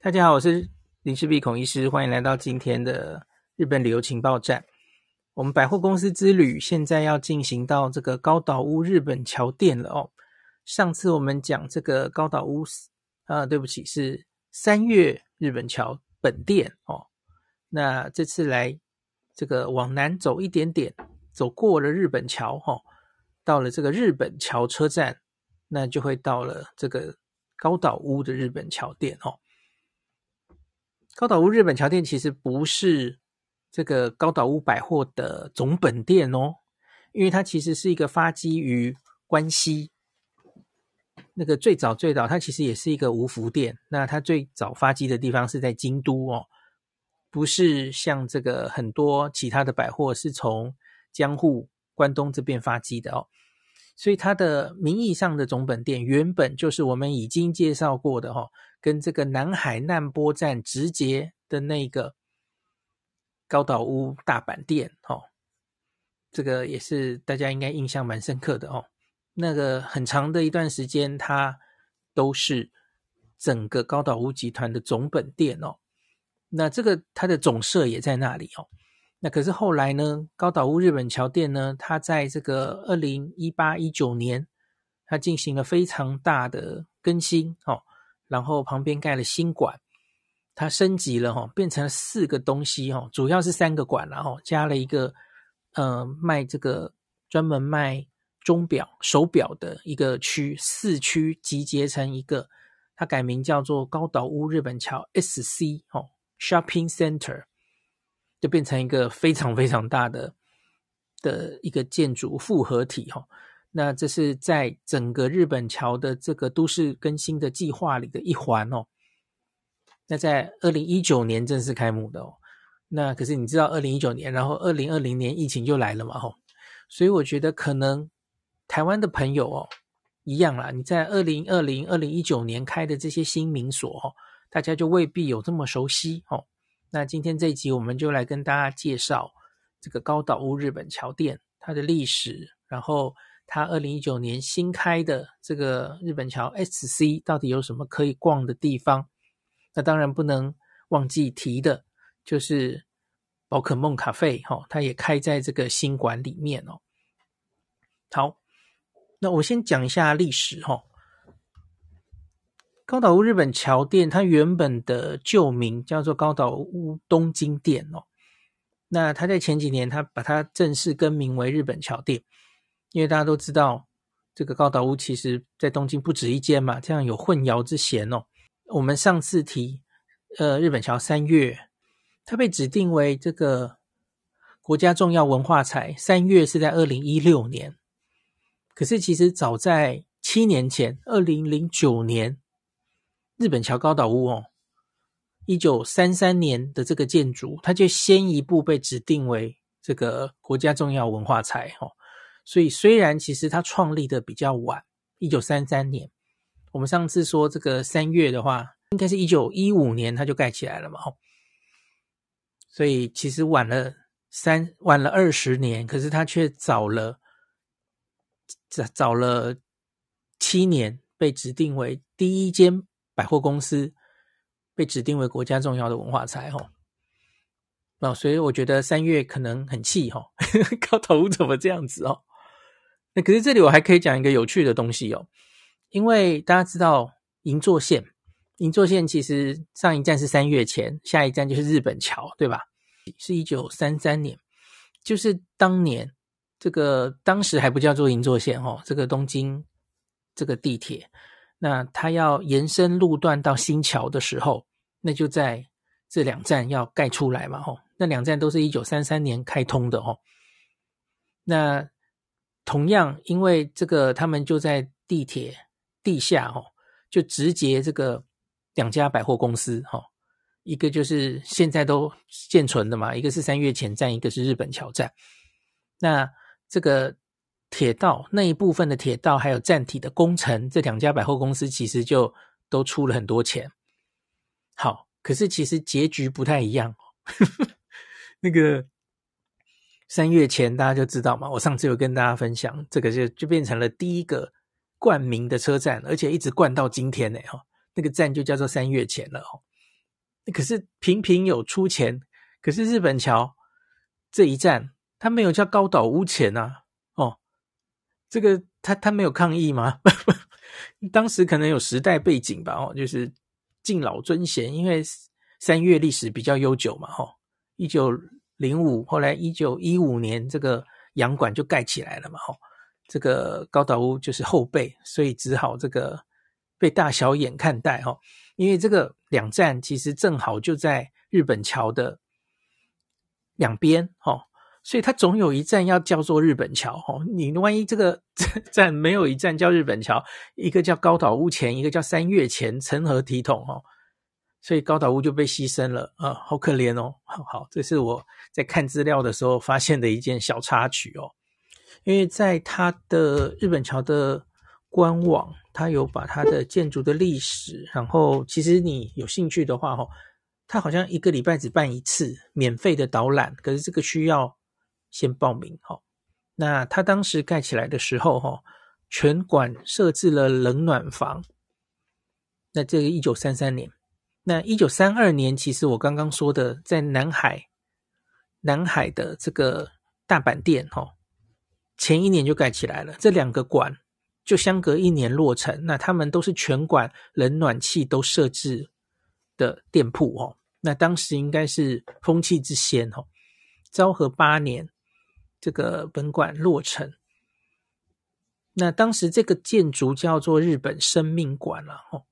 大家好，我是林氏璧孔医师，欢迎来到今天的日本旅游情报站。我们百货公司之旅现在要进行到这个高岛屋日本桥店了哦。上次我们讲这个高岛屋，啊，对不起，是三月日本桥本店哦。那这次来这个往南走一点点，走过了日本桥哈、哦，到了这个日本桥车站，那就会到了这个高岛屋的日本桥店哦。高岛屋日本桥店其实不是这个高岛屋百货的总本店哦，因为它其实是一个发基于关西，那个最早最早它其实也是一个无福店，那它最早发迹的地方是在京都哦，不是像这个很多其他的百货是从江户、关东这边发迹的哦，所以它的名义上的总本店原本就是我们已经介绍过的哈、哦。跟这个南海难波站直接的那个高岛屋大阪店，哦，这个也是大家应该印象蛮深刻的哦。那个很长的一段时间，它都是整个高岛屋集团的总本店哦。那这个它的总社也在那里哦。那可是后来呢，高岛屋日本桥店呢，它在这个二零一八一九年，它进行了非常大的更新哦。然后旁边盖了新馆，它升级了哈，变成了四个东西哈，主要是三个馆，然后加了一个呃卖这个专门卖钟表、手表的一个区，四区集结成一个，它改名叫做高岛屋日本桥 SC 哦 Shopping Center，就变成一个非常非常大的的一个建筑复合体哈。那这是在整个日本桥的这个都市更新的计划里的一环哦。那在二零一九年正式开幕的哦。那可是你知道二零一九年，然后二零二零年疫情就来了嘛吼。所以我觉得可能台湾的朋友哦一样啦。你在二零二零、二零一九年开的这些新名所，大家就未必有这么熟悉哦。那今天这一集我们就来跟大家介绍这个高岛屋日本桥店它的历史，然后。它二零一九年新开的这个日本桥 SC 到底有什么可以逛的地方？那当然不能忘记提的，就是宝可梦咖啡哈，它也开在这个新馆里面哦。好，那我先讲一下历史哈。高岛屋日本桥店它原本的旧名叫做高岛屋东京店哦。那它在前几年，它把它正式更名为日本桥店。因为大家都知道，这个高岛屋其实在东京不止一间嘛，这样有混淆之嫌哦。我们上次提，呃，日本桥三月，它被指定为这个国家重要文化财，三月是在二零一六年。可是其实早在七年前，二零零九年，日本桥高岛屋哦，一九三三年的这个建筑，它就先一步被指定为这个国家重要文化财哦。所以，虽然其实它创立的比较晚，一九三三年，我们上次说这个三月的话，应该是一九一五年它就盖起来了嘛，吼。所以其实晚了三晚了二十年，可是它却早了早早了七年，被指定为第一间百货公司，被指定为国家重要的文化财，吼。哦，所以我觉得三月可能很气，吼，高头怎么这样子哦？那可是这里我还可以讲一个有趣的东西哦，因为大家知道银座线，银座线其实上一站是三月前，下一站就是日本桥，对吧？是一九三三年，就是当年这个当时还不叫做银座线哦，这个东京这个地铁，那它要延伸路段到新桥的时候，那就在这两站要盖出来嘛，吼，那两站都是一九三三年开通的哦，那。同样，因为这个，他们就在地铁地下，哦，就直接这个两家百货公司，哈，一个就是现在都现存的嘛，一个是三月前站，一个是日本桥站。那这个铁道那一部分的铁道还有站体的工程，这两家百货公司其实就都出了很多钱。好，可是其实结局不太一样，那个。三月前大家就知道嘛，我上次有跟大家分享，这个就就变成了第一个冠名的车站，而且一直冠到今天呢哈，那个站就叫做三月前了。可是频频有出钱，可是日本桥这一站，它没有叫高岛屋前、啊，这个他他没有抗议吗？当时可能有时代背景吧，哦，就是敬老尊贤，因为三越历史比较悠久嘛，哦，一九零五，后来一九一五年这个洋馆就盖起来了嘛，哦，这个高岛屋就是后辈，所以只好这个被大小眼看待，哦。因为这个两站其实正好就在日本桥的两边，哦，所以它总有一站要叫做日本桥，哦，你万一这个 站没有一站叫日本桥，一个叫高岛屋前，一个叫三月前，成何体统，哦，所以高岛屋就被牺牲了，啊，好可怜哦，好好，这是我在看资料的时候发现的一件小插曲哦，因为在它的日本桥的官网。他有把他的建筑的历史，然后其实你有兴趣的话，哈，他好像一个礼拜只办一次免费的导览，可是这个需要先报名，哈。那他当时盖起来的时候，哈，全馆设置了冷暖房。那这个一九三三年，那一九三二年，其实我刚刚说的在南海，南海的这个大阪店，哈，前一年就盖起来了，这两个馆。就相隔一年落成，那他们都是全馆冷暖气都设置的店铺哦。那当时应该是风气之先哦。昭和八年，这个本馆落成。那当时这个建筑叫做日本生命馆了哦。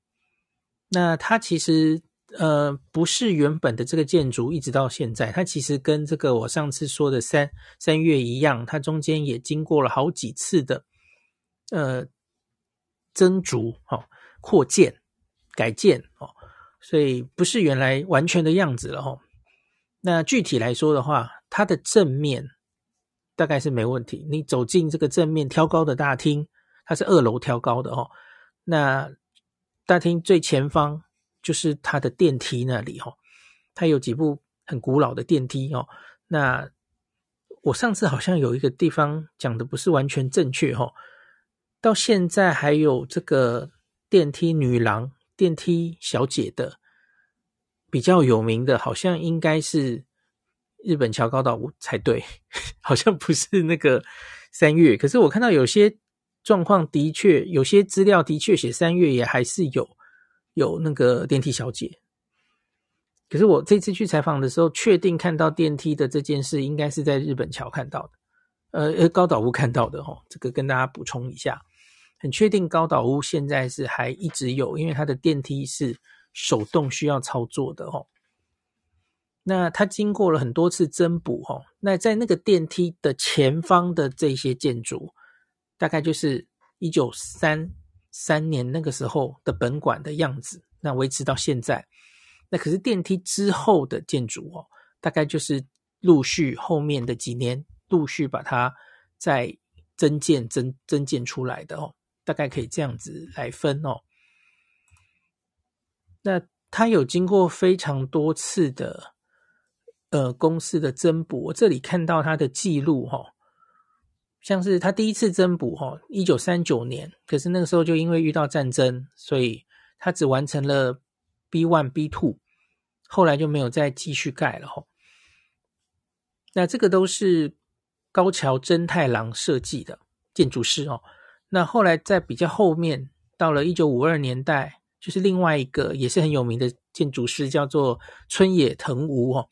那它其实呃不是原本的这个建筑，一直到现在，它其实跟这个我上次说的三三月一样，它中间也经过了好几次的。呃，增筑、哈、哦、扩建、改建哦，所以不是原来完全的样子了哈、哦。那具体来说的话，它的正面大概是没问题。你走进这个正面挑高的大厅，它是二楼挑高的哦。那大厅最前方就是它的电梯那里、哦，它有几部很古老的电梯哦。那我上次好像有一个地方讲的不是完全正确哈、哦。到现在还有这个电梯女郎、电梯小姐的比较有名的，好像应该是日本桥高岛屋才对，好像不是那个三月。可是我看到有些状况的确，有些资料的确写三月也还是有有那个电梯小姐。可是我这次去采访的时候，确定看到电梯的这件事，应该是在日本桥看到的。呃呃，高岛屋看到的哦，这个跟大家补充一下，很确定高岛屋现在是还一直有，因为它的电梯是手动需要操作的哦。那它经过了很多次增补哦，那在那个电梯的前方的这些建筑，大概就是一九三三年那个时候的本馆的样子，那维持到现在。那可是电梯之后的建筑哦，大概就是陆续后面的几年。陆续把它再增建、增增建出来的哦，大概可以这样子来分哦。那它有经过非常多次的呃公司的增补，我这里看到他的记录哈，像是他第一次增补哈，一九三九年，可是那个时候就因为遇到战争，所以他只完成了 B one、B two，后来就没有再继续盖了哈。那这个都是。高桥真太郎设计的建筑师哦，那后来在比较后面，到了一九五二年代，就是另外一个也是很有名的建筑师，叫做村野藤吾哦。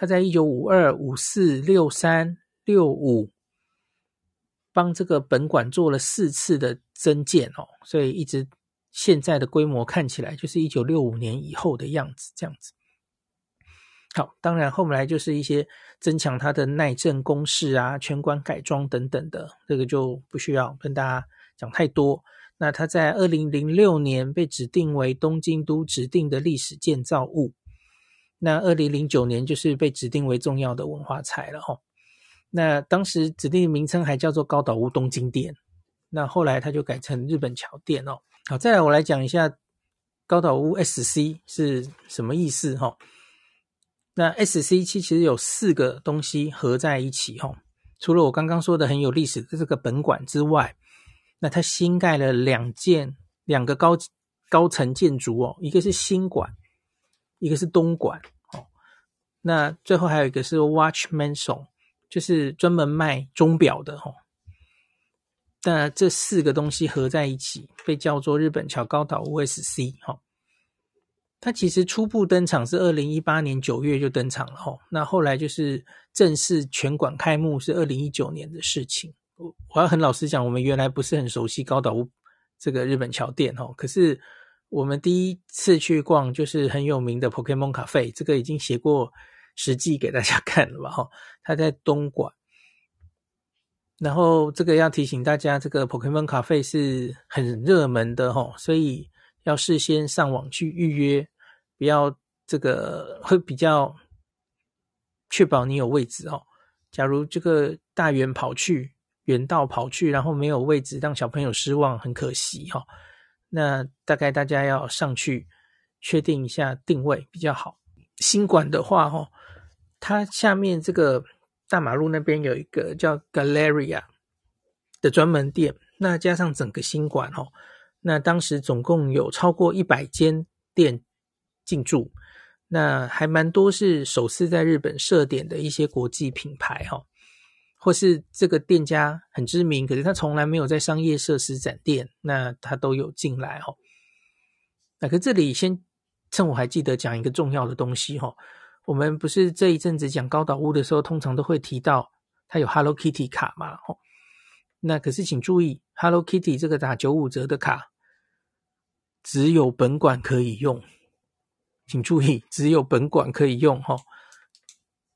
他在一九五二、五四、六三、六五，帮这个本馆做了四次的增建哦，所以一直现在的规模看起来就是一九六五年以后的样子，这样子。好，当然后来就是一些增强它的耐震工事啊，全馆改装等等的，这个就不需要跟大家讲太多。那它在二零零六年被指定为东京都指定的历史建造物，那二零零九年就是被指定为重要的文化财了哈。那当时指定名称还叫做高岛屋东京店，那后来它就改成日本桥店哦。好，再来我来讲一下高岛屋 SC 是什么意思哈。那 SC 其实有四个东西合在一起哈，除了我刚刚说的很有历史的这个本馆之外，那它新盖了两件两个高高层建筑哦，一个是新馆，一个是东莞哦，那最后还有一个是 Watchmansong，就是专门卖钟表的哦。那这四个东西合在一起，被叫做日本桥高岛屋 SC 哈。它其实初步登场是二零一八年九月就登场了哈，那后来就是正式全馆开幕是二零一九年的事情。我我要很老实讲，我们原来不是很熟悉高岛屋这个日本桥店哈，可是我们第一次去逛就是很有名的 Pokémon Cafe，这个已经写过实际给大家 看了吧哈，它在东莞。然后这个要提醒大家，这个 Pokémon Cafe 是很热门的哈，所以。要事先上网去预约，不要这个会比较确保你有位置哦。假如这个大远跑去远道跑去，然后没有位置，让小朋友失望，很可惜哈。那大概大家要上去确定一下定位比较好。新馆的话哈，它下面这个大马路那边有一个叫 Galleria 的专门店，那加上整个新馆哈。那当时总共有超过一百间店进驻，那还蛮多是首次在日本设点的一些国际品牌哈，或是这个店家很知名，可是他从来没有在商业设施展店，那他都有进来哈。那可这里先趁我还记得讲一个重要的东西哈，我们不是这一阵子讲高岛屋的时候，通常都会提到它有 Hello Kitty 卡嘛哦。那可是，请注意，Hello Kitty 这个打九五折的卡，只有本馆可以用。请注意，只有本馆可以用哈。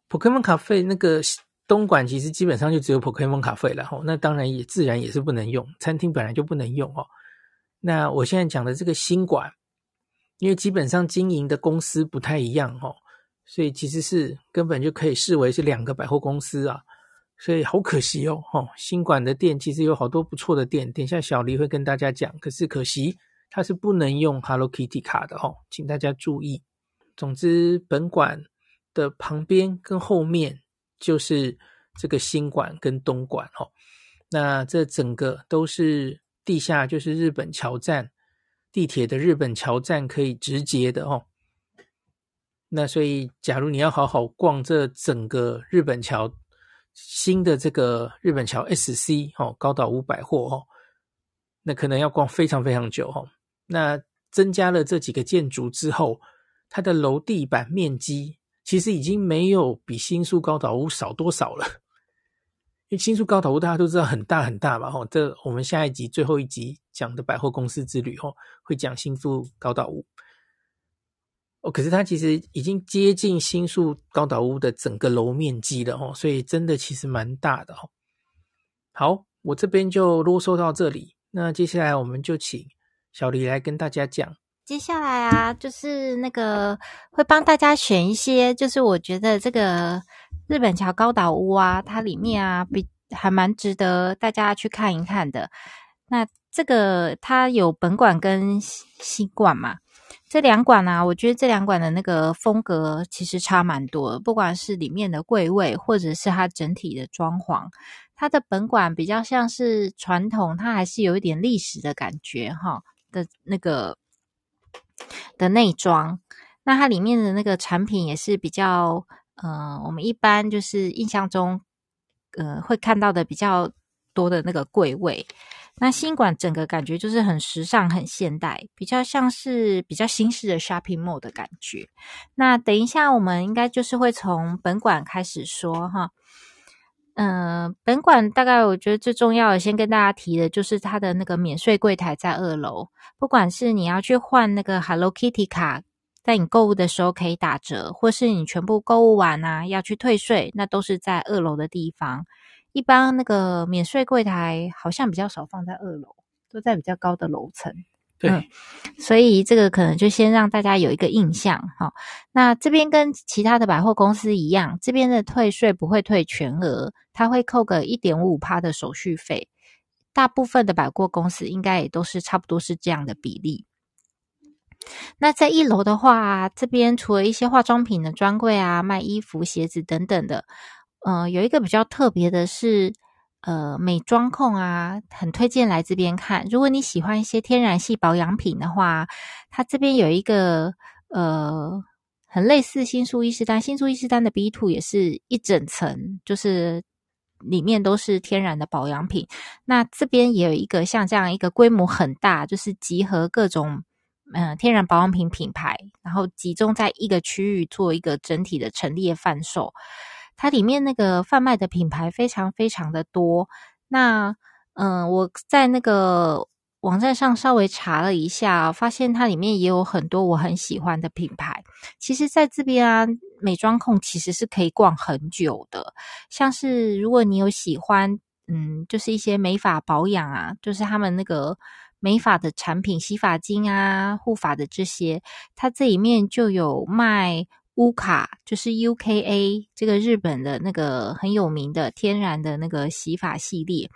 Pokémon Cafe 那个东莞其实基本上就只有 Pokémon 卡费了哈。那当然也自然也是不能用，餐厅本来就不能用哦。那我现在讲的这个新馆，因为基本上经营的公司不太一样哈，所以其实是根本就可以视为是两个百货公司啊。所以好可惜哦，吼，新馆的店其实有好多不错的店，等一下小黎会跟大家讲。可是可惜它是不能用 Hello Kitty 卡的哦，请大家注意。总之，本馆的旁边跟后面就是这个新馆跟东馆哦。那这整个都是地下，就是日本桥站地铁的日本桥站可以直接的哦。那所以，假如你要好好逛这整个日本桥。新的这个日本桥 SC 哦，高岛屋百货哦，那可能要逛非常非常久哦。那增加了这几个建筑之后，它的楼地板面积其实已经没有比新宿高岛屋少多少了。因为新宿高岛屋大家都知道很大很大嘛，吼，这我们下一集最后一集讲的百货公司之旅哦，会讲新宿高岛屋。哦，可是它其实已经接近新宿高岛屋的整个楼面积了哦，所以真的其实蛮大的哦。好，我这边就啰嗦到这里。那接下来我们就请小黎来跟大家讲。接下来啊，就是那个会帮大家选一些，就是我觉得这个日本桥高岛屋啊，它里面啊比还蛮值得大家去看一看的。那这个它有本馆跟新馆嘛。这两馆啊，我觉得这两馆的那个风格其实差蛮多，不管是里面的柜位，或者是它整体的装潢，它的本馆比较像是传统，它还是有一点历史的感觉哈的那个的内装。那它里面的那个产品也是比较，嗯、呃，我们一般就是印象中，呃，会看到的比较多的那个柜位。那新馆整个感觉就是很时尚、很现代，比较像是比较新式的 shopping mall 的感觉。那等一下，我们应该就是会从本馆开始说哈。嗯、本馆大概我觉得最重要的，先跟大家提的就是它的那个免税柜台在二楼，不管是你要去换那个 Hello Kitty 卡，在你购物的时候可以打折，或是你全部购物完啊要去退税，那都是在二楼的地方。一般那个免税柜台好像比较少放在二楼，都在比较高的楼层。嗯，所以这个可能就先让大家有一个印象哈。那这边跟其他的百货公司一样，这边的退税不会退全额，它会扣个一点五五趴的手续费。大部分的百货公司应该也都是差不多是这样的比例。那在一楼的话，这边除了一些化妆品的专柜啊，卖衣服、鞋子等等的。呃，有一个比较特别的是，呃，美妆控啊，很推荐来这边看。如果你喜欢一些天然系保养品的话，它这边有一个呃很类似新宿伊势丹，新宿伊势丹的 B Two 也是一整层，就是里面都是天然的保养品。那这边也有一个像这样一个规模很大，就是集合各种嗯、天然保养品品牌，然后集中在一个区域做一个整体的陈列贩售。它里面那个贩卖的品牌非常非常的多。那嗯、我在那个。网站上稍微查了一下，发现它里面也有很多我很喜欢的品牌。其实，在这边啊，美妆控其实是可以逛很久的。像是如果你有喜欢，嗯，就是一些美发保养啊，就是他们那个美发的产品，洗发精啊、护发的这些，它这里面就有卖乌卡，就是 UKA 这个日本的那个很有名的天然的那个洗发系列。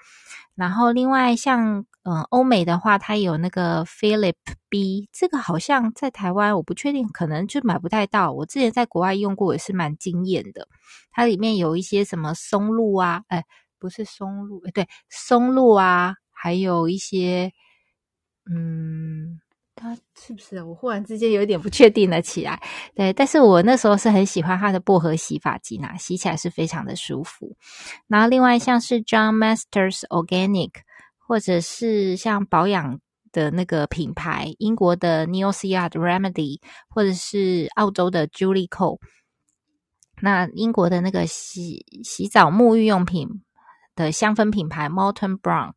然后，另外像嗯，欧美的话，它有那个 Philip B，这个好像在台湾我不确定，可能就买不太到。我之前在国外用过，也是蛮惊艳的。它里面有一些什么松露啊，哎，不是松露，哎，对，松露啊，还有一些，嗯。它是不是？我忽然之间有点不确定了起来。对，但是我那时候是很喜欢它的薄荷洗发精啊，洗起来是非常的舒服。然后另外像是 John Masters Organic，或者是像保养的那个品牌，英国的 Neosea Remedy，或者是澳洲的 Julie Co。那英国的那个洗洗澡沐浴用品的香氛品牌 Molton Brown，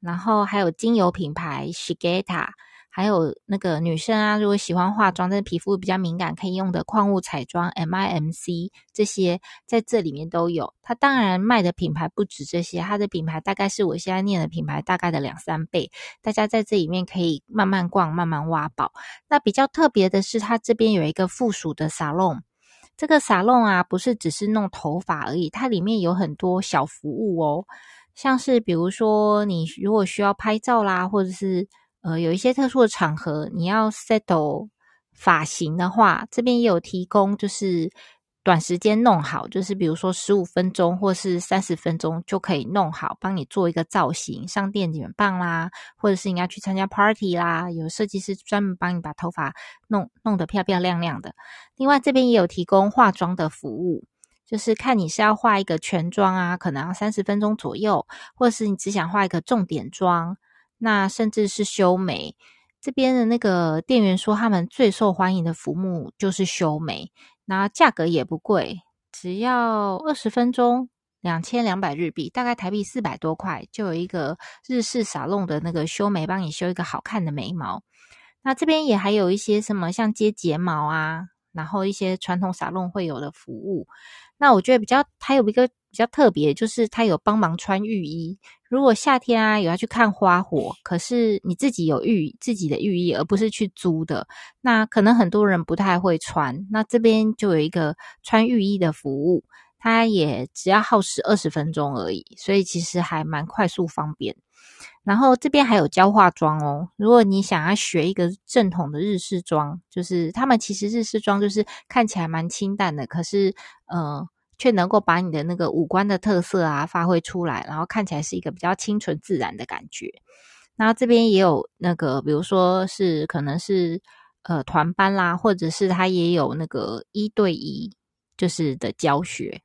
然后还有精油品牌 Shigeta。还有那个女生啊，如果喜欢化妆，但是皮肤比较敏感，可以用的矿物彩妆 MIMC 这些，在这里面都有。它当然卖的品牌不止这些，它的品牌大概是我现在念的品牌大概的两三倍。大家在这里面可以慢慢逛，慢慢挖宝。那比较特别的是，它这边有一个附属的沙龙。这个沙龙啊，不是只是弄头发而已，它里面有很多小服务哦，像是比如说你如果需要拍照啦，或者是呃，有一些特殊的场合，你要 settle 发型的话，这边也有提供，就是短时间弄好，就是比如说十五分钟或是三十分钟就可以弄好，帮你做一个造型，上电卷棒啦，或者是你要去参加 party 啦，有设计师专门帮你把头发弄弄得漂漂亮亮的。另外，这边也有提供化妆的服务，就是看你是要画一个全妆啊，可能要三十分钟左右，或者是你只想画一个重点妆。那甚至是修眉，这边的那个店员说，他们最受欢迎的服务就是修眉，那价格也不贵，只要二十分钟，两千两百日币，大概台币四百多块，就有一个日式沙龙的那个修眉，帮你修一个好看的眉毛。那这边也还有一些什么像接睫毛啊，然后一些传统沙龙会有的服务。那我觉得比较，它有一个比较特别，就是它有帮忙穿浴衣。如果夏天啊有要去看花火，可是你自己有浴自己的浴衣，而不是去租的，那可能很多人不太会穿。那这边就有一个穿浴衣的服务，它也只要耗时二十分钟而已，所以其实还蛮快速方便。然后这边还有教化妆哦，如果你想要学一个正统的日式妆，就是他们其实日式妆就是看起来蛮清淡的，可是呃却能够把你的那个五官的特色啊发挥出来，然后看起来是一个比较清纯自然的感觉。然后这边也有那个，比如说是可能是呃团班啦，或者是他也有那个一对一就是的教学。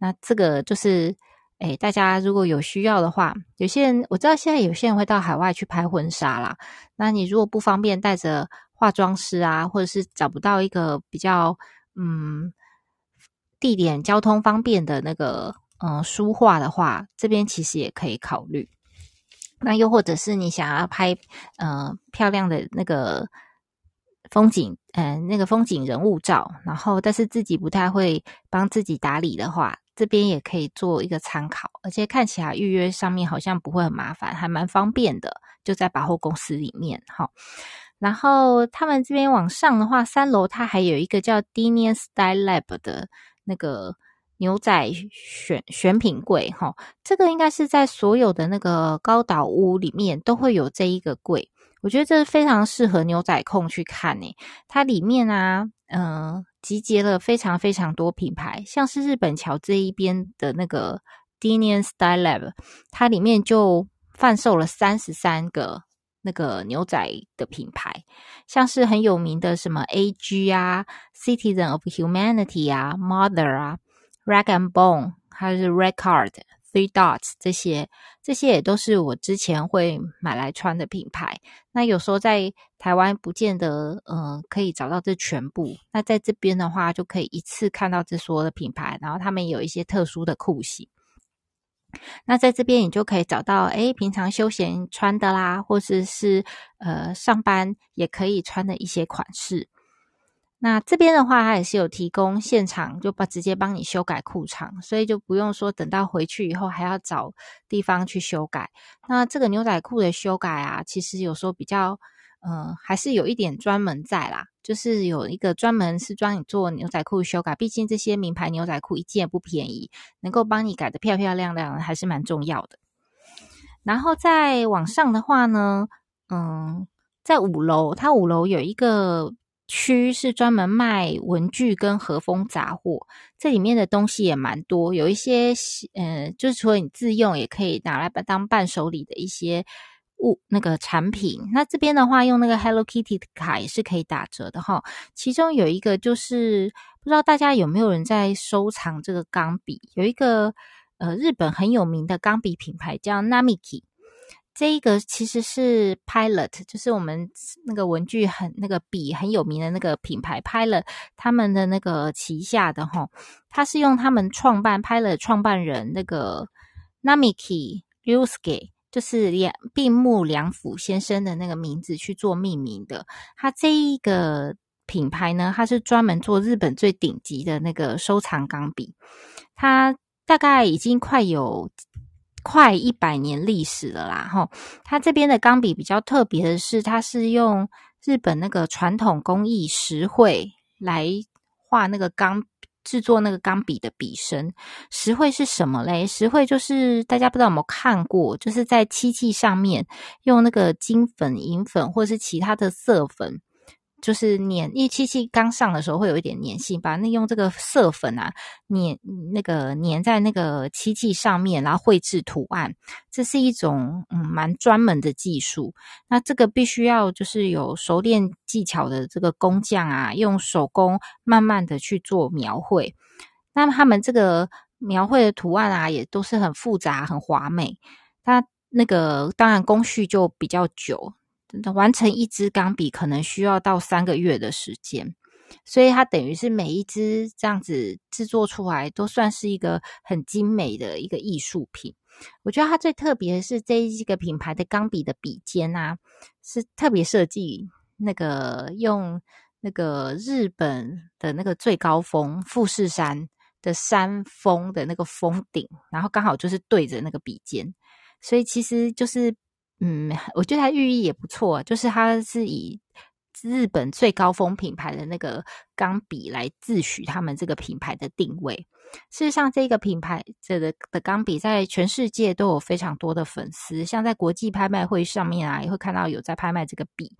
那这个就是。诶，大家如果有需要的话，有些人我知道现在有些人会到海外去拍婚纱啦。那你如果不方便带着化妆师啊，或者是找不到一个比较嗯地点交通方便的那个嗯书画的话，这边其实也可以考虑。那又或者是你想要拍嗯漂亮的那个风景，嗯那个风景人物照，然后但是自己不太会帮自己打理的话。这边也可以做一个参考，而且看起来预约上面好像不会很麻烦，还蛮方便的，就在百货公司里面哈。然后他们这边往上的话，三楼它还有一个叫 Dinian Style Lab 的那个牛仔选选品柜哈，这个应该是在所有的那个高岛屋里面都会有这一个柜，我觉得这是非常适合牛仔控去看诶，它里面啊，嗯、集结了非常非常多品牌，像是日本桥这一边的那个 Dinian Style Lab，它里面就贩售了三十三个那个牛仔的品牌，像是很有名的什么 A.G. 啊，Citizen of Humanity 啊，Mother 啊，Rag and Bone，还是 Red Card。Three Dots 这些，这些也都是我之前会买来穿的品牌。那有时候在台湾不见得，嗯、可以找到这全部。那在这边的话，就可以一次看到这所有的品牌，然后他们有一些特殊的裤型。那在这边你就可以找到，诶，平常休闲穿的啦，或者是，是呃上班也可以穿的一些款式。那这边的话，它也是有提供现场就把直接帮你修改裤长，所以就不用说等到回去以后还要找地方去修改。那这个牛仔裤的修改啊，其实有时候比较，呃，还是有一点专门在啦，就是有一个专门是专你做牛仔裤修改。毕竟这些名牌牛仔裤一件也不便宜，能够帮你改的漂漂亮亮，还是蛮重要的。然后再往上的话呢，嗯，在五楼，它五楼有一个。区是专门卖文具跟和风杂货，这里面的东西也蛮多，有一些呃，就是除了你自用，也可以拿来当伴手礼的一些物那个产品。那这边的话，用那个 Hello Kitty 的卡也是可以打折的哈。其中有一个就是不知道大家有没有人在收藏这个钢笔，有一个呃日本很有名的钢笔品牌叫 Namiki。这一个其实是 Pilot，就是我们那个文具很那个笔很有名的那个品牌 Pilot，他们的那个旗下的哈，他是用他们创办 Pilot 创办人那个 Namiki Ryusuke，就是两并木良辅先生的那个名字去做命名的。他这一个品牌呢，他是专门做日本最顶级的那个收藏钢笔，他大概已经快有。快一百年历史了啦，齁，它这边的钢笔比较特别的是，它是用日本那个传统工艺石绘来画那个钢制作那个钢笔的笔身。石绘是什么嘞？石绘就是大家不知道有没有看过，就是在漆器上面用那个金粉、银粉或者是其他的色粉。就是粘，因为漆器刚上的时候会有一点粘性，把那用这个色粉啊粘那个粘在那个漆器上面，然后绘制图案，这是一种嗯蛮专门的技术。那这个必须要就是有熟练技巧的这个工匠啊，用手工慢慢的去做描绘。那他们这个描绘的图案啊，也都是很复杂、很华美。它那个当然工序就比较久。完成一支钢笔可能需要到三个月的时间，所以它等于是每一支这样子制作出来都算是一个很精美的一个艺术品。我觉得它最特别的是这一个品牌的钢笔的笔尖啊，是特别设计那个用那个日本的那个最高峰富士山的山峰的那个峰顶，然后刚好就是对着那个笔尖，所以其实就是。嗯，我觉得它寓意也不错，就是它是以日本最高峰品牌的那个钢笔来自诩他们这个品牌的定位。事实上，这个品牌这个的钢笔在全世界都有非常多的粉丝，像在国际拍卖会上面啊，也会看到有在拍卖这个笔，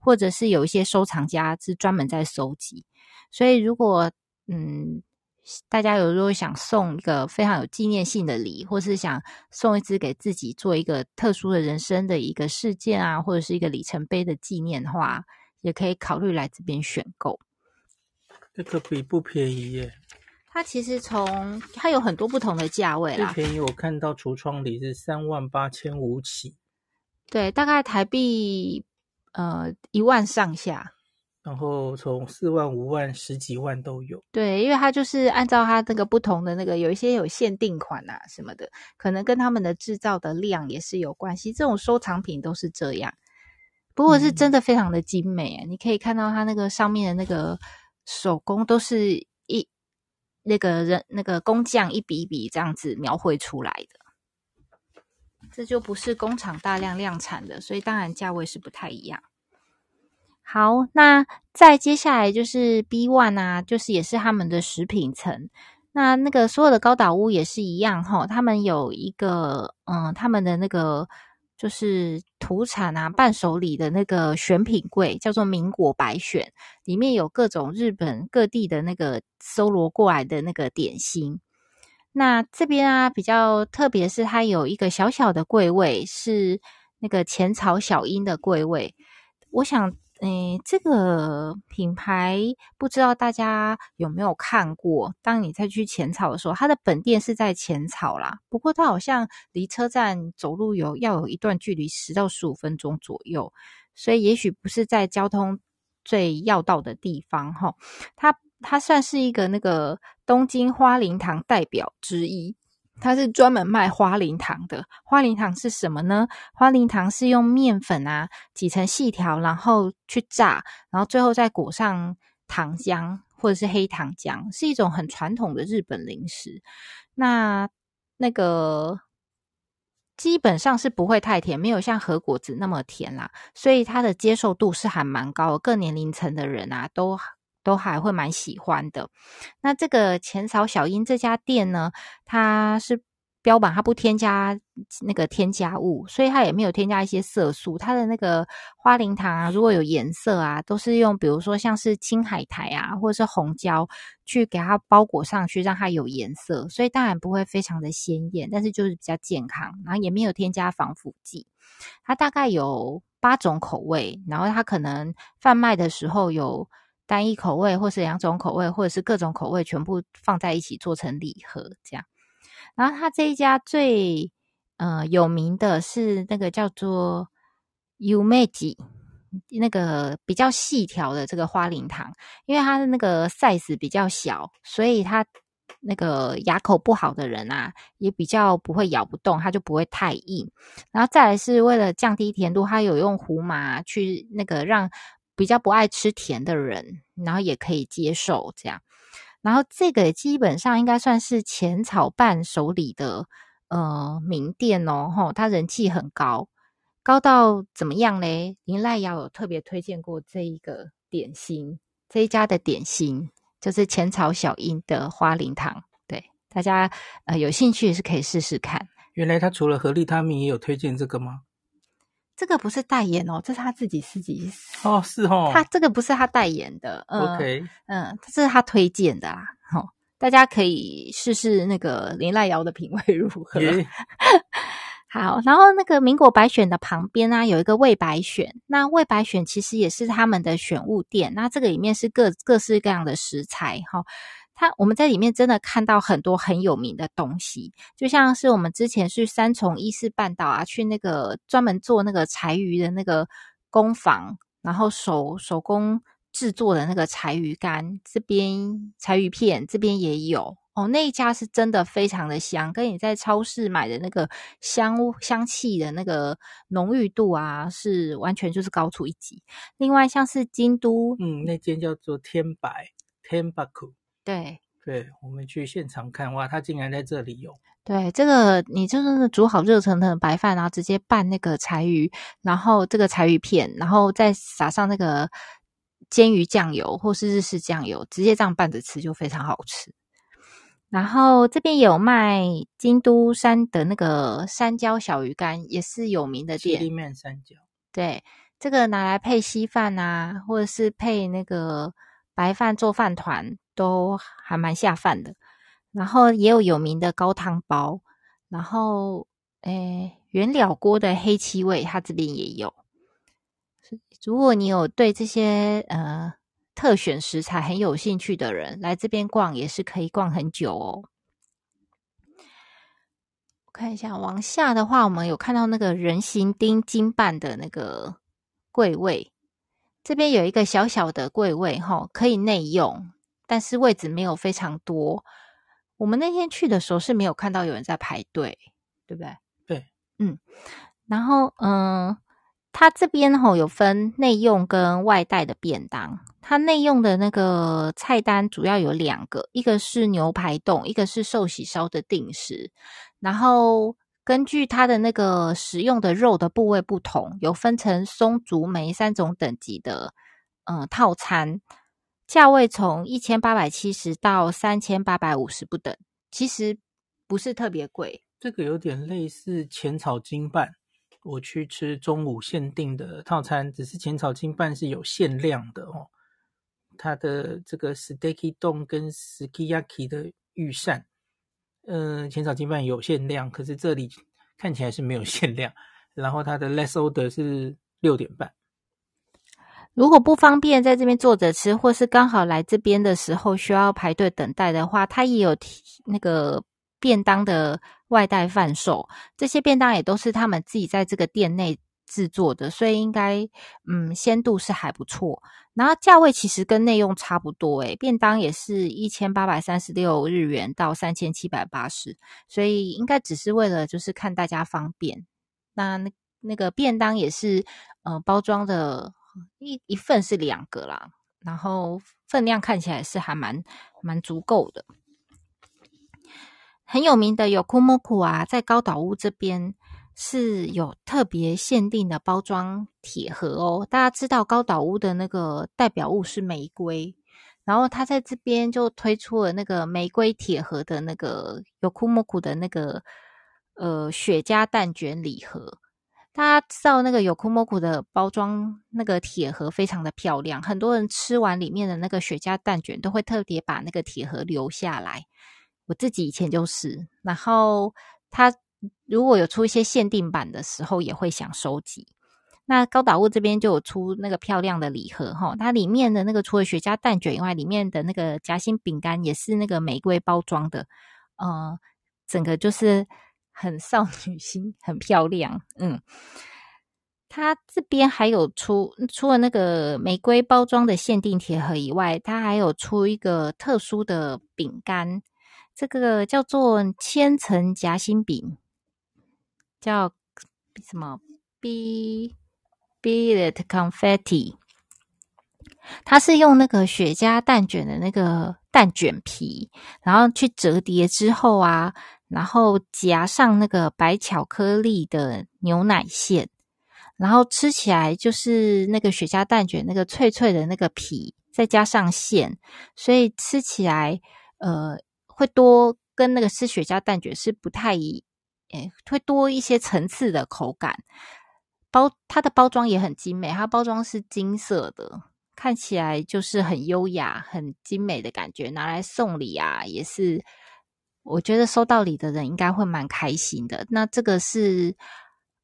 或者是有一些收藏家是专门在收集。所以，如果嗯。大家有如果想送一个非常有纪念性的礼，或是想送一支给自己做一个特殊的人生的一个事件啊，或者是一个里程碑的纪念的话，也可以考虑来这边选购。这个笔不便宜耶，它其实从它有很多不同的价位啦。最便宜我看到橱窗里是三万八千五起，对，大概台币呃一万上下。然后从四万、五万、十几万都有。对，因为它就是按照它那个不同的那个，有一些有限定款啊什么的，可能跟他们的制造的量也是有关系。这种收藏品都是这样，不过是真的非常的精美啊！嗯、你可以看到它那个上面的那个手工，都是一那个人那个工匠一笔一笔这样子描绘出来的，这就不是工厂大量量产的，所以当然价位是不太一样。好，那再接下来就是 B One 啊，就是也是他们的食品层。那那个所有的高岛屋也是一样哈，他们有一个嗯，他们的那个就是土产啊，伴手礼的那个选品柜，叫做民国百选，里面有各种日本各地的那个搜罗过来的那个点心。那这边啊，比较特别是它有一个小小的柜位是。那个浅草小樱的柜位。我想，诶，这个品牌不知道大家有没有看过？当你再去浅草的时候，它的本店是在浅草啦，不过它好像离车站走路有要有一段距离，十到十五分钟左右，所以也许不是在交通最要道的地方哈。它它算是一个那个东京花灵堂代表之一。它是专门卖花灵糖的。花灵糖是什么呢？花灵糖是用面粉啊挤成细条，然后去炸，然后最后再裹上糖浆或者是黑糖浆，是一种很传统的日本零食。那那个基本上是不会太甜，没有像和果子那么甜啦，所以它的接受度是还蛮高的，各年龄层的人啊都。都还会蛮喜欢的。那这个浅草小樱这家店呢，它是标榜它不添加那个添加物，所以它也没有添加一些色素。它的那个花灵糖啊，如果有颜色啊，都是用比如说像是青海苔啊，或者是红椒去给它包裹上去，让它有颜色。所以当然不会非常的鲜艳，但是就是比较健康，然后也没有添加防腐剂。它大概有八种口味，然后它可能贩卖的时候有。单一口味，或是两种口味，或者是各种口味全部放在一起做成礼盒这样。然后他这一家最呃有名的是那个叫做 Umeji，那个比较细条的这个花灵糖，因为它的那个 size 比较小，所以它那个牙口不好的人啊，也比较不会咬不动，它就不会太硬。然后再来是为了降低甜度，它有用胡麻去那个让。比较不爱吃甜的人，然后也可以接受这样。然后这个基本上应该算是浅草伴手礼的呃名店哦，吼，它人气很高，高到怎么样嘞？林赖瑶有特别推荐过这一个点心，这一家的点心就是浅草小樱的花灵糖，对大家呃有兴趣是可以试试看。原来他除了合利他命也有推荐这个吗？这个不是代言哦，这是他自己自己哦，是哦，他这个不是他代言的，嗯、OK，嗯，这是他推荐的啦，哦，大家可以试试那个林赖瑶的品味如何。好，然后那个民国白选的旁边啊，有一个味白选，那味白选其实也是他们的选物店，那这个里面是各各式各样的食材，哈、哦。它我们在里面真的看到很多很有名的东西，就像是我们之前去三重伊势半岛啊，去那个专门做那个柴鱼的那个工坊，然后手手工制作的那个柴鱼干，这边柴鱼片这边也有哦。那一家是真的非常的香，跟你在超市买的那个香香气的那个浓郁度啊，是完全就是高出一级。另外像是京都，嗯，那间叫做天白天白库。对对，我们去现场看哇，他竟然在这里有。对，这个你就是煮好热腾腾的白饭，然后直接拌那个柴鱼，然后这个柴鱼片，然后再撒上那个煎鱼酱油或是日式酱油，直接这样拌着吃就非常好吃。然后这边有卖京都山的那个山椒小鱼干，也是有名的店。里面山椒。对，这个拿来配稀饭啊，或者是配那个白饭做饭团。都还蛮下饭的，然后也有有名的高汤包，然后诶，原料锅的黑漆味，它这边也有。如果你有对这些呃特选食材很有兴趣的人，来这边逛也是可以逛很久哦。看一下，往下的话，我们有看到那个人形钉金办的那个柜位，这边有一个小小的柜位，哈，可以内用。但是位置没有非常多，我们那天去的时候是没有看到有人在排队，对不对？对，嗯，然后嗯，它这边吼有分内用跟外带的便当，它内用的那个菜单主要有两个，一个是牛排冻，一个是寿喜烧的定时，然后根据它的那个食用的肉的部位不同，有分成松竹梅三种等级的嗯套餐。价位从一千八百七十到三千八百五十不等，其实不是特别贵。这个有点类似浅草经办，我去吃中午限定的套餐，只是浅草经办是有限量的哦。它的这个 steak 丼跟 skiyaki 的御膳，嗯、呃，浅草经办有限量，可是这里看起来是没有 限量。然后它的 less order 是六点半。如果不方便在这边坐着吃，或是刚好来这边的时候需要排队等待的话，它也有提那个便当的外带贩售。这些便当也都是他们自己在这个店内制作的，所以应该嗯鲜度是还不错。然后价位其实跟内用差不多，诶，便当也是一千八百三十六日元到三千七百八十，所以应该只是为了就是看大家方便。那那那个便当也是呃包装的。一一份是两个啦，然后分量看起来是还蛮蛮足够的。很有名的有库莫库啊，在高岛屋这边是有特别限定的包装铁盒哦。大家知道高岛屋的那个代表物是玫瑰，然后他在这边就推出了那个玫瑰铁盒的那个有库莫库的那个呃雪茄蛋卷礼盒。大家知道那个有库莫库的包装那个铁盒非常的漂亮，很多人吃完里面的那个雪茄蛋卷都会特别把那个铁盒留下来。我自己以前就是，然后他如果有出一些限定版的时候，也会想收集。那高岛屋这边就有出那个漂亮的礼盒哈，它里面的那个除了雪茄蛋卷以外，里面的那个夹心饼干也是那个玫瑰包装的，呃，整个就是。很少女心，很漂亮。嗯，它这边还有出除了那个玫瑰包装的限定铁盒以外，它还有出一个特殊的饼干，这个叫做千层夹心饼，叫什么？B Billet Confetti。它是用那个雪茄蛋卷的那个蛋卷皮，然后去折叠之后啊。然后夹上那个白巧克力的牛奶馅，然后吃起来就是那个雪茄蛋卷那个脆脆的那个皮，再加上馅，所以吃起来呃会多跟那个吃雪茄蛋卷是不太一，诶会多一些层次的口感。包它的包装也很精美，它包装是金色的，看起来就是很优雅、很精美的感觉，拿来送礼啊也是。我觉得收到礼的人应该会蛮开心的。那这个是，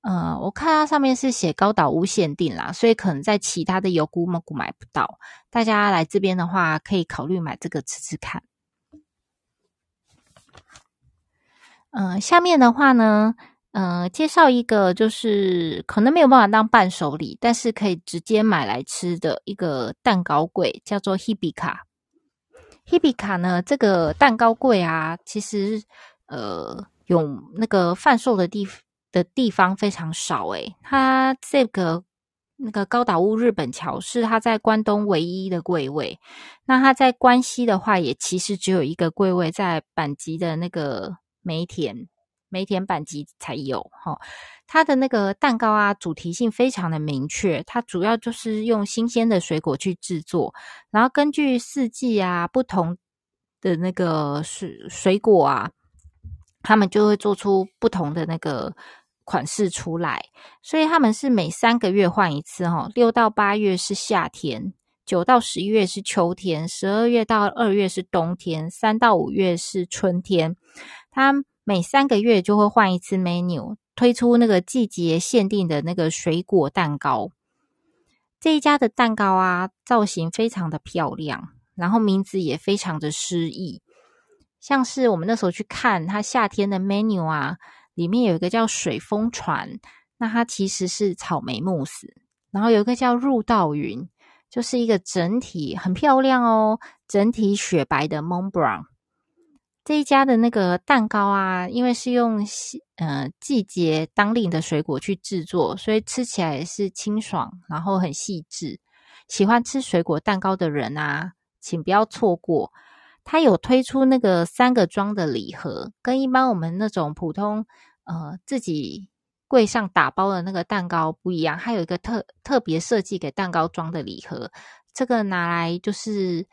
呃，我看它上面是写高岛屋限定啦，所以可能在其他的 Yokomoku 买不到。大家来这边的话，可以考虑买这个吃吃看。嗯、下面的话呢，嗯、介绍一个就是可能没有办法当伴手礼，但是可以直接买来吃的一个蛋糕柜，叫做 Hibika。Hibika 呢，这个蛋糕柜啊，其实呃有那个贩售的地的地方非常少诶。它这个那个高岛屋日本桥是它在关东唯一的柜位，那它在关西的话，也其实只有一个柜位，在阪急的那个梅田梅田阪急才有哈。哦它的那个蛋糕啊，主题性非常的明确。它主要就是用新鲜的水果去制作，然后根据四季啊不同的那个水水果啊，他们就会做出不同的那个款式出来。所以他们是每三个月换一次哈，六到八月是夏天，九到十一月是秋天，十二月到二月是冬天，三到五月是春天。它每三个月就会换一次 menu。推出那个季节限定的那个水果蛋糕，这一家的蛋糕啊，造型非常的漂亮，然后名字也非常的诗意。像是我们那时候去看它夏天的 menu 啊，里面有一个叫水风船，那它其实是草莓慕斯，然后有一个叫入道云，就是一个整体很漂亮哦，整体雪白的 Mont Brown。这一家的那个蛋糕啊，因为是用呃季节当令的水果去制作，所以吃起来也是清爽，然后很细致。喜欢吃水果蛋糕的人啊，请不要错过。它有推出那个三个装的礼盒，跟一般我们那种普通呃自己柜上打包的那个蛋糕不一样，它有一个特特别设计给蛋糕装的礼盒，这个拿来就是。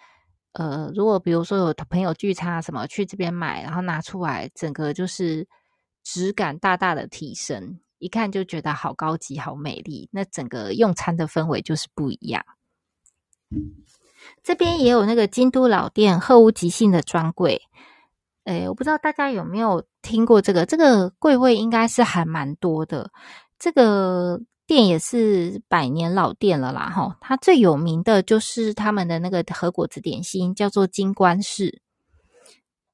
呃，如果比如说有朋友聚餐啊什么，去这边买，然后拿出来，整个就是质感大大的提升，一看就觉得好高级、好美丽。那整个用餐的氛围就是不一样。这边也有那个京都老店贺屋吉信的专柜，诶，我不知道大家有没有听过这个？这个柜位应该是还蛮多的。这个店也是百年老店了啦，哈。它最有名的就是他们的那个和果子点心，叫做金冠式。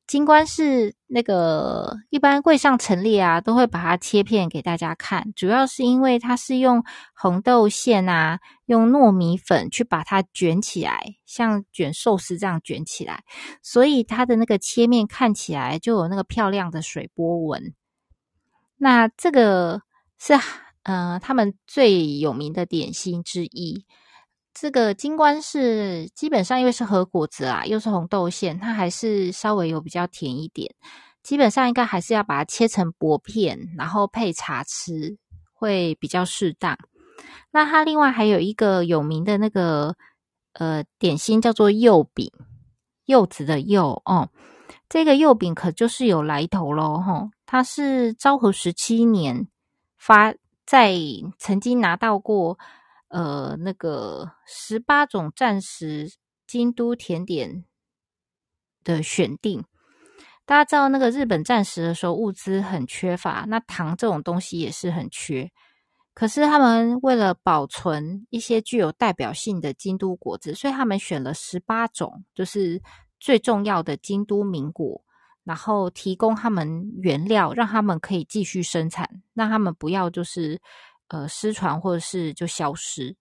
金冠式那个一般柜上陈列啊，都会把它切片给大家看，主要是因为它是用红豆馅啊，用糯米粉去把它卷起来，像卷寿司这样卷起来，所以它的那个切面看起来就有那个漂亮的水波纹。那这个是呃他们最有名的点心之一。这个金冠是基本上因为是和果子啊，又是红豆馅，它还是稍微有比较甜一点。基本上应该还是要把它切成薄片，然后配茶吃，会比较适当。那它另外还有一个有名的那个呃点心叫做柚饼，柚子的柚哦。这个柚饼可就是有来头咯。哈、哦。它是昭和十七年发在曾经拿到过。呃，那个十八种战时京都甜点的选定，大家知道那个日本战时的时候物资很缺乏，那糖这种东西也是很缺。可是他们为了保存一些具有代表性的京都果子，所以他们选了十八种，就是最重要的京都名果，然后提供他们原料，让他们可以继续生产，让他们不要就是。呃，失传或者是就消失。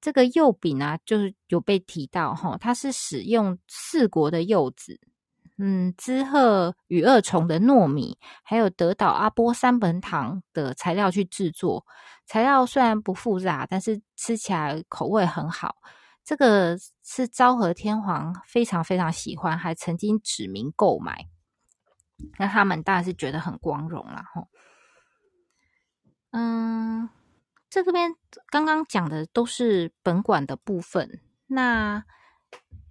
这个柚饼啊，就是有被提到哈，它是使用四国的柚子，嗯，滋贺与二重的糯米，还有德岛阿波三本糖的材料去制作。材料虽然不复杂，但是吃起来口味很好。这个是昭和天皇非常非常喜欢，还曾经指名购买。那他们当然是觉得很光荣了哈。嗯，这个边刚刚讲的都是本馆的部分。那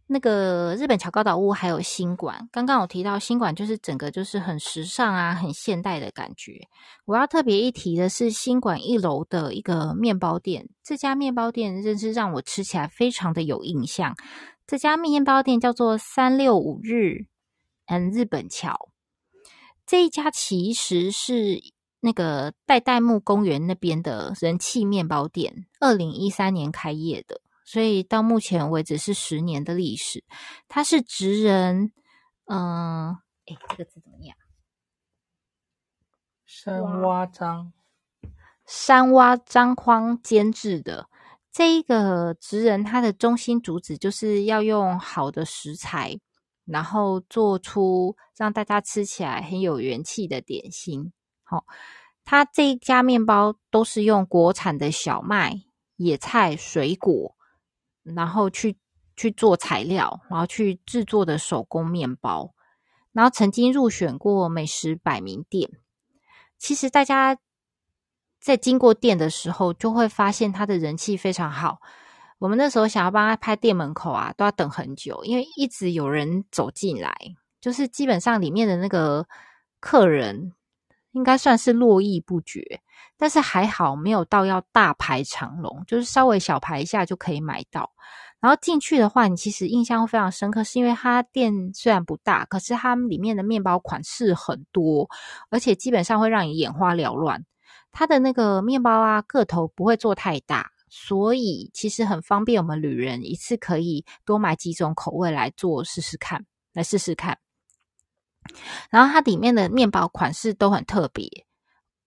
那个日本桥高岛屋还有新馆，刚刚我提到新馆就是整个就是很时尚啊，很现代的感觉。我要特别一提的是新馆一楼的一个面包店，这家面包店真是让我吃起来非常的有印象。这家面包店叫做三六五日，嗯，日本桥。这一家其实是。那个代代木公园那边的人气面包店，二零一三年开业的，所以到目前为止是十年的历史。它是职人，嗯，哎，这个字怎么念？山洼张，山洼张框监制的这一个职人，他的中心主旨就是要用好的食材，然后做出让大家吃起来很有元气的点心。好，他这一家面包都是用国产的小麦、野菜、水果，然后去去做材料，然后去制作的手工面包，然后曾经入选过美食百名店。其实大家在经过店的时候，就会发现他的人气非常好。我们那时候想要帮他拍店门口啊，都要等很久，因为一直有人走进来，就是基本上里面的那个客人。应该算是络绎不绝，但是还好没有到要大排长龙，就是稍微小排一下就可以买到。然后进去的话，你其实印象会非常深刻，是因为它店虽然不大，可是它里面的面包款式很多，而且基本上会让你眼花缭乱。它的那个面包啊，个头不会做太大，所以其实很方便我们旅人一次可以多买几种口味来做试试看，来试试看。然后它里面的面包款式都很特别，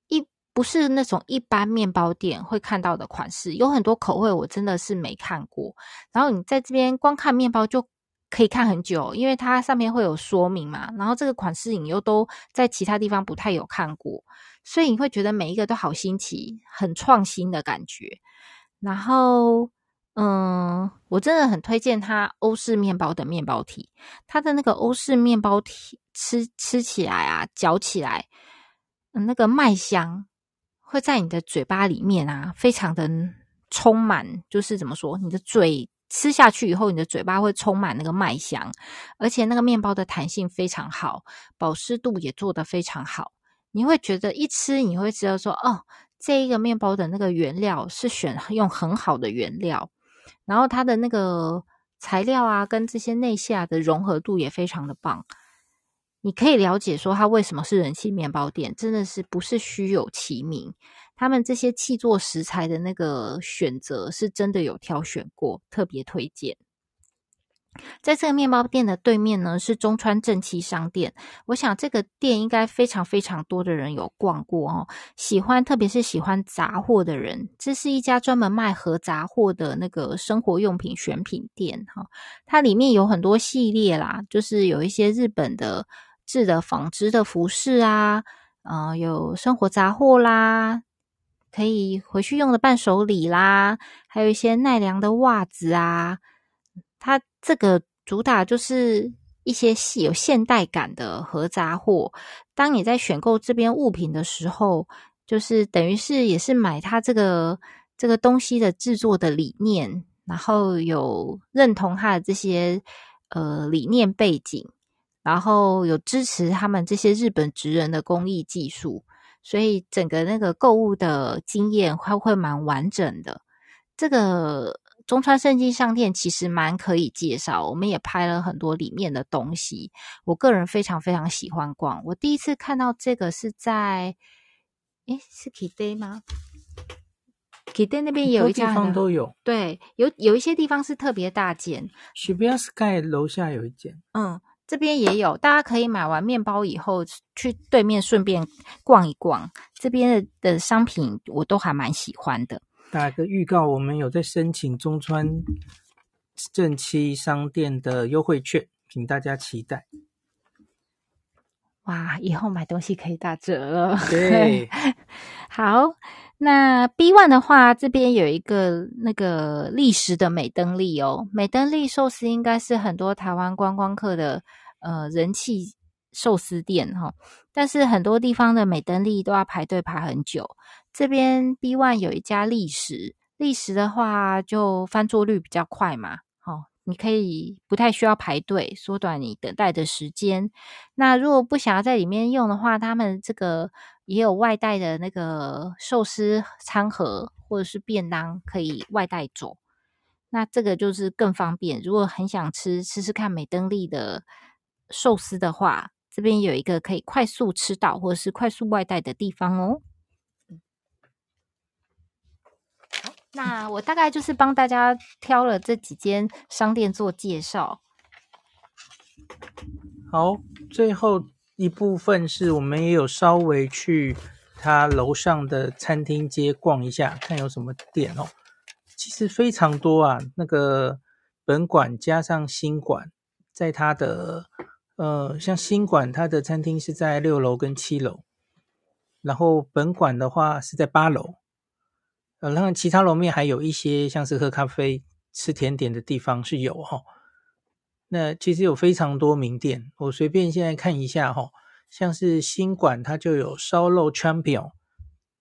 一不是那种一般面包店会看到的款式，有很多口味我真的是没看过。然后你在这边光看面包就可以看很久，因为它上面会有说明嘛。然后这个款式你又都在其他地方不太有看过，所以你会觉得每一个都好新奇，很创新的感觉。然后。嗯，我真的很推荐它欧式面包的面包体，它的那个欧式面包体吃吃起来啊，嚼起来，那个麦香会在你的嘴巴里面啊，非常的充满，就是怎么说，你的嘴吃下去以后，你的嘴巴会充满那个麦香，而且那个面包的弹性非常好，保湿度也做得非常好，你会觉得一吃你会知道说，哦，这一个面包的那个原料是选用很好的原料。然后它的那个材料啊，跟这些内馅的融合度也非常的棒。你可以了解说它为什么是人气面包店，真的是不是虚有其名。他们这些契作食材的那个选择是真的有挑选过，特别推荐。在这个面包店的对面呢，是中川正七商店。我想这个店应该非常非常多的人有逛过哦。喜欢，特别是喜欢杂货的人，这是一家专门卖合杂货的那个生活用品选品店哈。它里面有很多系列啦，就是有一些日本的制的纺织的服饰啊，呃，有生活杂货啦，可以回去用的伴手礼啦，还有一些奈良的袜子啊。它这个主打就是一些有现代感的合杂货。当你在选购这边物品的时候，就是等于是也是买它这个这个东西的制作的理念，然后有认同它的这些呃理念背景，然后有支持他们这些日本职人的工艺技术，所以整个那个购物的经验会会蛮完整的。这个。中川圣经商店其实蛮可以介绍，我们也拍了很多里面的东西。我个人非常非常喜欢逛。我第一次看到这个是在，诶，是 Kide 吗？Kide 那边也有一家，地方都有。对，有有一些地方是特别大件。Shibuya Sky 楼下有一间，嗯，这边也有，大家可以买完面包以后去对面顺便逛一逛。这边的的商品我都还蛮喜欢的。打个预告，我们有在申请中川正七商店的优惠券，请大家期待。哇，以后买东西可以打折了。对，好，那 B one 的话，这边有一个那个历史的美登利哦，美登利寿司应该是很多台湾观光客的呃人气寿司店哈、哦，但是很多地方的美登利都要排队排很久。这边 B One 有一家立食，立食的话就翻桌率比较快嘛，哦，你可以不太需要排队，缩短你等待的时间。那如果不想要在里面用的话，他们这个也有外带的那个寿司餐盒或者是便当可以外带走，那这个就是更方便。如果很想吃吃吃看美登利的寿司的话，这边有一个可以快速吃到或者是快速外带的地方哦。那我大概就是帮大家挑了这几间商店做介绍。好，最后一部分是我们也有稍微去他楼上的餐厅街逛一下，看有什么店哦。其实非常多啊，那个本馆加上新馆，在他的呃，像新馆他的餐厅是在六楼跟七楼，然后本馆的话是在八楼。呃，那其他楼面还有一些像是喝咖啡、吃甜点的地方是有哈。那其实有非常多名店，我随便现在看一下哈，像是新馆它就有烧肉 Champion，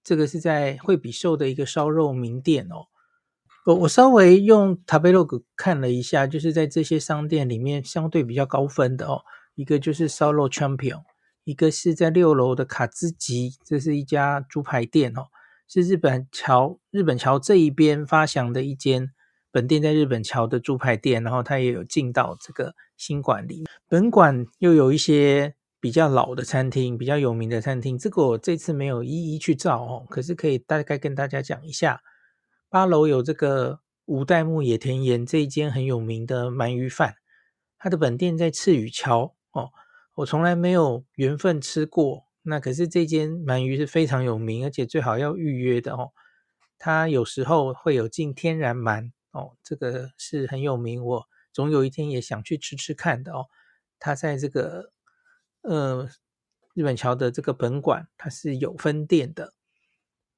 这个是在惠比寿的一个烧肉名店哦。我我稍微用 Tabelog 看了一下，就是在这些商店里面相对比较高分的哦，一个就是烧肉 Champion，一个是在六楼的卡兹吉，这是一家猪排店哦。是日本桥日本桥这一边发祥的一间本店在日本桥的猪排店，然后它也有进到这个新馆里。本馆又有一些比较老的餐厅，比较有名的餐厅，这个我这次没有一一去照哦，可是可以大概跟大家讲一下。八楼有这个五代目野田盐这一间很有名的鳗鱼饭，它的本店在赤羽桥哦，我从来没有缘分吃过。那可是这间鳗鱼是非常有名，而且最好要预约的哦。它有时候会有进天然鳗哦，这个是很有名，我总有一天也想去吃吃看的哦。它在这个呃日本桥的这个本馆，它是有分店的。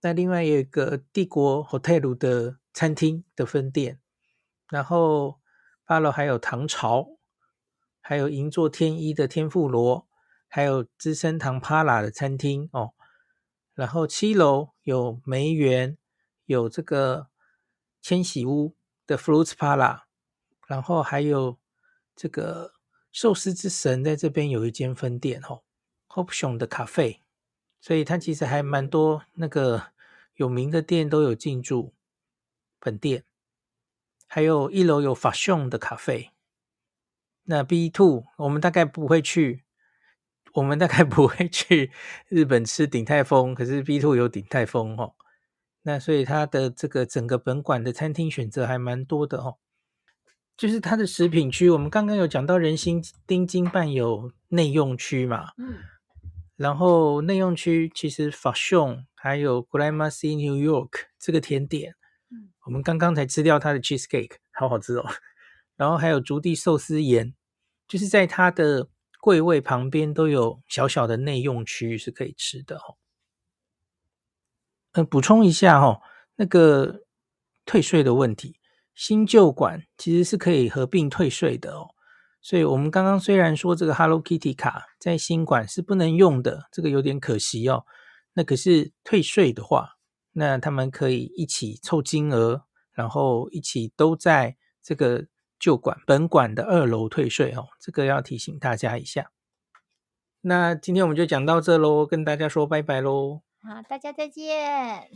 那另外有一个帝国 Hotel 的餐厅的分店，然后八楼还有唐朝，还有银座天一的天妇罗。还有资生堂帕拉的餐厅哦，然后七楼有梅园，有这个千禧屋的 Fruits Pala，然后还有这个寿司之神在这边有一间分店哦，Hoption 的咖啡，所以它其实还蛮多那个有名的店都有进驻本店，还有一楼有 Fashion 的咖啡，那 B Two 我们大概不会去。我们大概 不会去日本吃鼎泰丰，可是 B Two 有鼎泰丰哦。那所以它的这个整个本馆的餐厅选择还蛮多的哦。就是它的食品区，我们刚刚有讲到人心丁金办有内用区嘛，嗯，然后内用区其实 Fashion 还有 Gramercy New York 这个甜点，嗯，我们刚刚才吃掉它的 cheesecake，好好吃哦。然后还有竹地寿司盐，就是在它的柜位旁边都有小小的内用区是可以吃的哦。嗯，补充一下哦，那个退税的问题。新旧馆其实是可以合并退税的哦，所以我们刚刚虽然说这个 Hello Kitty 卡在新馆是不能用的，这个有点可惜哦。那可是退税的话，那他们可以一起凑金额，然后一起都在这个旧馆本馆的二楼退税哦。这个要提醒大家一下。那今天我们就讲到这喽，跟大家说拜拜喽。好，大家再见。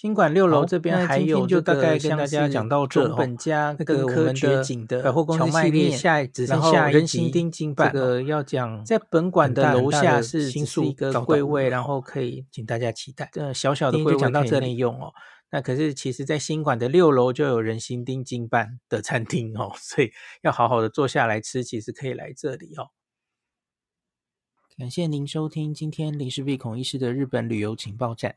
新馆六楼这边还有，就大概跟大家讲到这。本家那个我们的百货公司系列下只剩下人形丁金办，这个要讲在本馆的楼下是新宿一个柜位，然后可以请大家期待。这小小的柜位讲到这里用哦。那可是其实在新馆的六楼就有人形丁金办的餐厅哦，所以要好好的坐下来吃，其实可以来这里哦。感谢您收听今天林氏璧孔医师的日本旅游情报站。